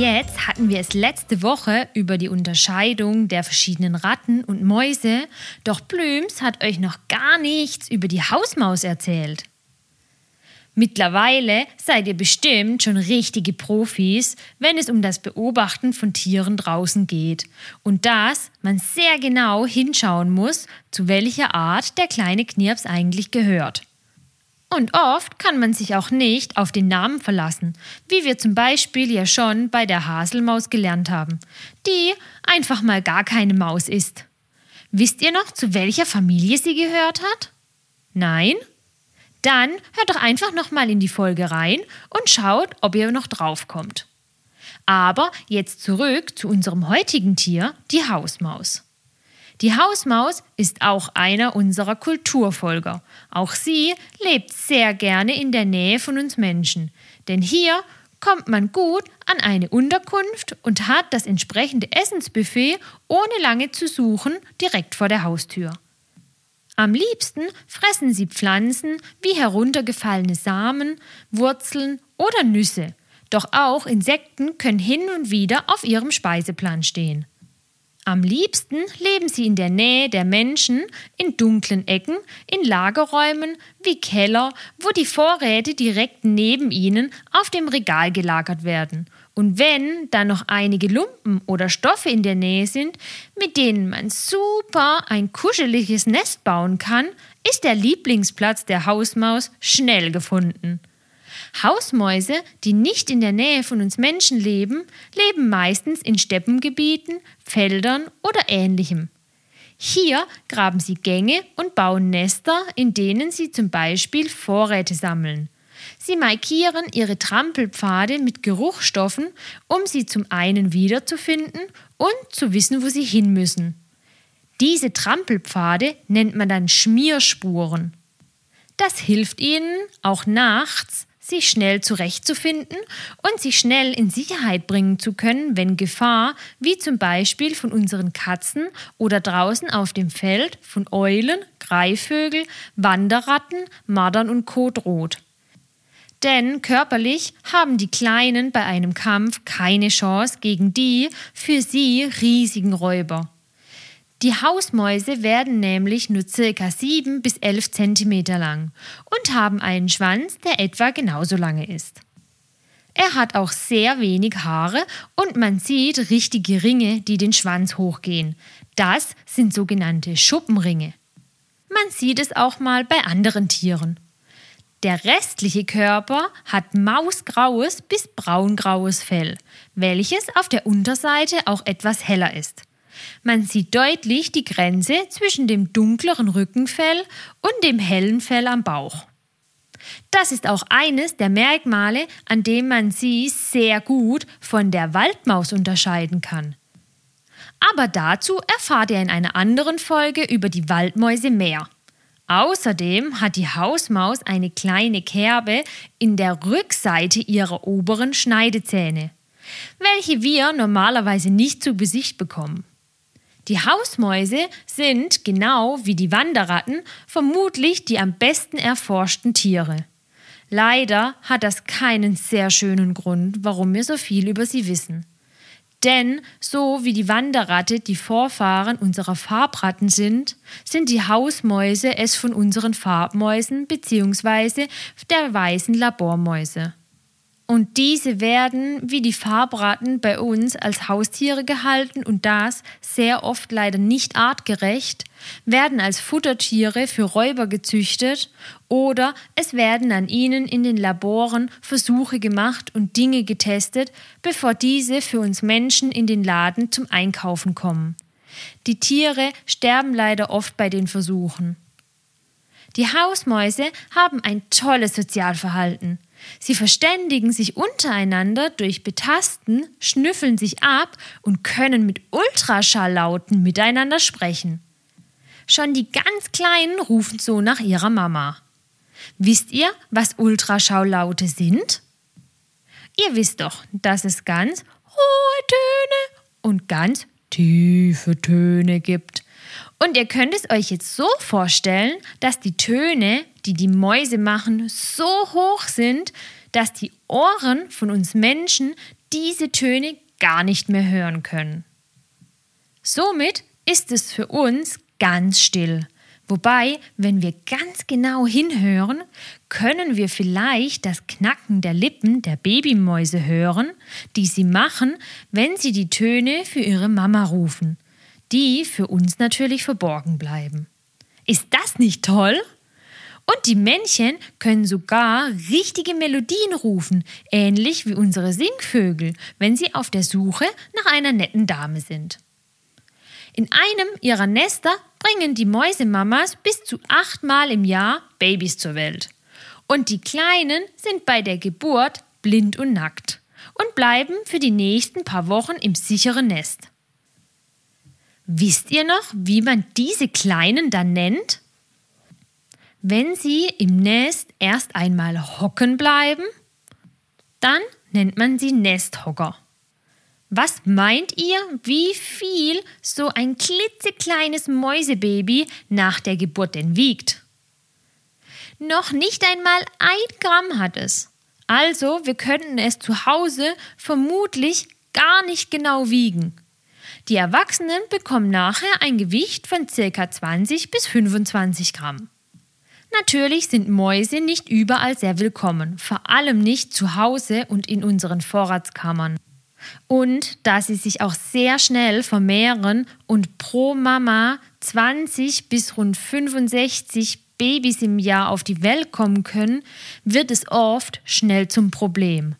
Jetzt hatten wir es letzte Woche über die Unterscheidung der verschiedenen Ratten und Mäuse, doch Blüms hat euch noch gar nichts über die Hausmaus erzählt. Mittlerweile seid ihr bestimmt schon richtige Profis, wenn es um das Beobachten von Tieren draußen geht und dass man sehr genau hinschauen muss, zu welcher Art der kleine Knirps eigentlich gehört. Und oft kann man sich auch nicht auf den Namen verlassen, wie wir zum Beispiel ja schon bei der Haselmaus gelernt haben, die einfach mal gar keine Maus ist. Wisst ihr noch, zu welcher Familie sie gehört hat? Nein? Dann hört doch einfach nochmal in die Folge rein und schaut, ob ihr noch draufkommt. Aber jetzt zurück zu unserem heutigen Tier, die Hausmaus. Die Hausmaus ist auch einer unserer Kulturfolger. Auch sie lebt sehr gerne in der Nähe von uns Menschen. Denn hier kommt man gut an eine Unterkunft und hat das entsprechende Essensbuffet ohne lange zu suchen direkt vor der Haustür. Am liebsten fressen sie Pflanzen wie heruntergefallene Samen, Wurzeln oder Nüsse. Doch auch Insekten können hin und wieder auf ihrem Speiseplan stehen. Am liebsten leben sie in der Nähe der Menschen, in dunklen Ecken, in Lagerräumen wie Keller, wo die Vorräte direkt neben ihnen auf dem Regal gelagert werden. Und wenn dann noch einige Lumpen oder Stoffe in der Nähe sind, mit denen man super ein kuscheliges Nest bauen kann, ist der Lieblingsplatz der Hausmaus schnell gefunden. Hausmäuse, die nicht in der Nähe von uns Menschen leben, leben meistens in Steppengebieten, Feldern oder ähnlichem. Hier graben sie Gänge und bauen Nester, in denen sie zum Beispiel Vorräte sammeln. Sie markieren ihre Trampelpfade mit Geruchsstoffen, um sie zum einen wiederzufinden und zu wissen, wo sie hin müssen. Diese Trampelpfade nennt man dann Schmierspuren. Das hilft ihnen, auch nachts sich schnell zurechtzufinden und sich schnell in Sicherheit bringen zu können, wenn Gefahr, wie zum Beispiel von unseren Katzen oder draußen auf dem Feld von Eulen, Greifvögel, Wanderratten, Mardern und Co. droht. Denn körperlich haben die Kleinen bei einem Kampf keine Chance gegen die für sie riesigen Räuber. Die Hausmäuse werden nämlich nur circa 7 bis 11 cm lang und haben einen Schwanz, der etwa genauso lange ist. Er hat auch sehr wenig Haare und man sieht richtige Ringe, die den Schwanz hochgehen. Das sind sogenannte Schuppenringe. Man sieht es auch mal bei anderen Tieren. Der restliche Körper hat mausgraues bis braungraues Fell, welches auf der Unterseite auch etwas heller ist. Man sieht deutlich die Grenze zwischen dem dunkleren Rückenfell und dem hellen Fell am Bauch. Das ist auch eines der Merkmale, an dem man sie sehr gut von der Waldmaus unterscheiden kann. Aber dazu erfahrt ihr in einer anderen Folge über die Waldmäuse mehr. Außerdem hat die Hausmaus eine kleine Kerbe in der Rückseite ihrer oberen Schneidezähne, welche wir normalerweise nicht zu Besicht bekommen. Die Hausmäuse sind, genau wie die Wanderratten, vermutlich die am besten erforschten Tiere. Leider hat das keinen sehr schönen Grund, warum wir so viel über sie wissen. Denn so wie die Wanderratte die Vorfahren unserer Farbratten sind, sind die Hausmäuse es von unseren Farbmäusen bzw. der weißen Labormäuse. Und diese werden, wie die Farbratten, bei uns als Haustiere gehalten und das sehr oft leider nicht artgerecht, werden als Futtertiere für Räuber gezüchtet oder es werden an ihnen in den Laboren Versuche gemacht und Dinge getestet, bevor diese für uns Menschen in den Laden zum Einkaufen kommen. Die Tiere sterben leider oft bei den Versuchen. Die Hausmäuse haben ein tolles Sozialverhalten. Sie verständigen sich untereinander durch Betasten, schnüffeln sich ab und können mit Ultraschalllauten miteinander sprechen. Schon die ganz Kleinen rufen so nach ihrer Mama. Wisst ihr, was Ultraschaulaute sind? Ihr wisst doch, dass es ganz hohe Töne und ganz tiefe Töne gibt. Und ihr könnt es euch jetzt so vorstellen, dass die Töne, die die Mäuse machen, so hoch sind, dass die Ohren von uns Menschen diese Töne gar nicht mehr hören können. Somit ist es für uns ganz still. Wobei, wenn wir ganz genau hinhören, können wir vielleicht das Knacken der Lippen der Babymäuse hören, die sie machen, wenn sie die Töne für ihre Mama rufen, die für uns natürlich verborgen bleiben. Ist das nicht toll? Und die Männchen können sogar richtige Melodien rufen, ähnlich wie unsere Singvögel, wenn sie auf der Suche nach einer netten Dame sind. In einem ihrer Nester bringen die Mäusemamas bis zu achtmal im Jahr Babys zur Welt. Und die Kleinen sind bei der Geburt blind und nackt und bleiben für die nächsten paar Wochen im sicheren Nest. Wisst ihr noch, wie man diese Kleinen dann nennt? Wenn sie im Nest erst einmal hocken bleiben, dann nennt man sie Nesthocker. Was meint ihr, wie viel so ein klitzekleines Mäusebaby nach der Geburt denn wiegt? Noch nicht einmal ein Gramm hat es. Also, wir könnten es zu Hause vermutlich gar nicht genau wiegen. Die Erwachsenen bekommen nachher ein Gewicht von ca. 20 bis 25 Gramm. Natürlich sind Mäuse nicht überall sehr willkommen, vor allem nicht zu Hause und in unseren Vorratskammern. Und da sie sich auch sehr schnell vermehren und pro Mama 20 bis rund 65 Babys im Jahr auf die Welt kommen können, wird es oft schnell zum Problem.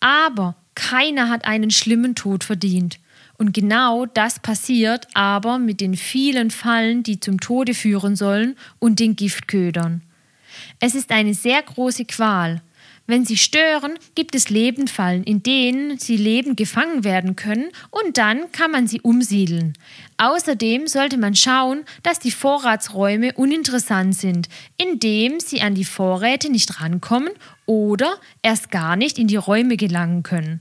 Aber keiner hat einen schlimmen Tod verdient. Und genau das passiert aber mit den vielen Fallen, die zum Tode führen sollen und den Giftködern. Es ist eine sehr große Qual wenn sie stören, gibt es Lebendfallen, in denen sie lebend gefangen werden können und dann kann man sie umsiedeln. Außerdem sollte man schauen, dass die Vorratsräume uninteressant sind, indem sie an die Vorräte nicht rankommen oder erst gar nicht in die Räume gelangen können.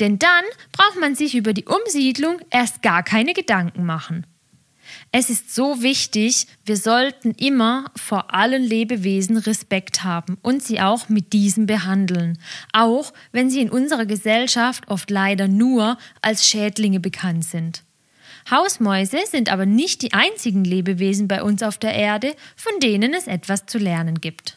Denn dann braucht man sich über die Umsiedlung erst gar keine Gedanken machen. Es ist so wichtig, wir sollten immer vor allen Lebewesen Respekt haben und sie auch mit diesem behandeln, auch wenn sie in unserer Gesellschaft oft leider nur als Schädlinge bekannt sind. Hausmäuse sind aber nicht die einzigen Lebewesen bei uns auf der Erde, von denen es etwas zu lernen gibt.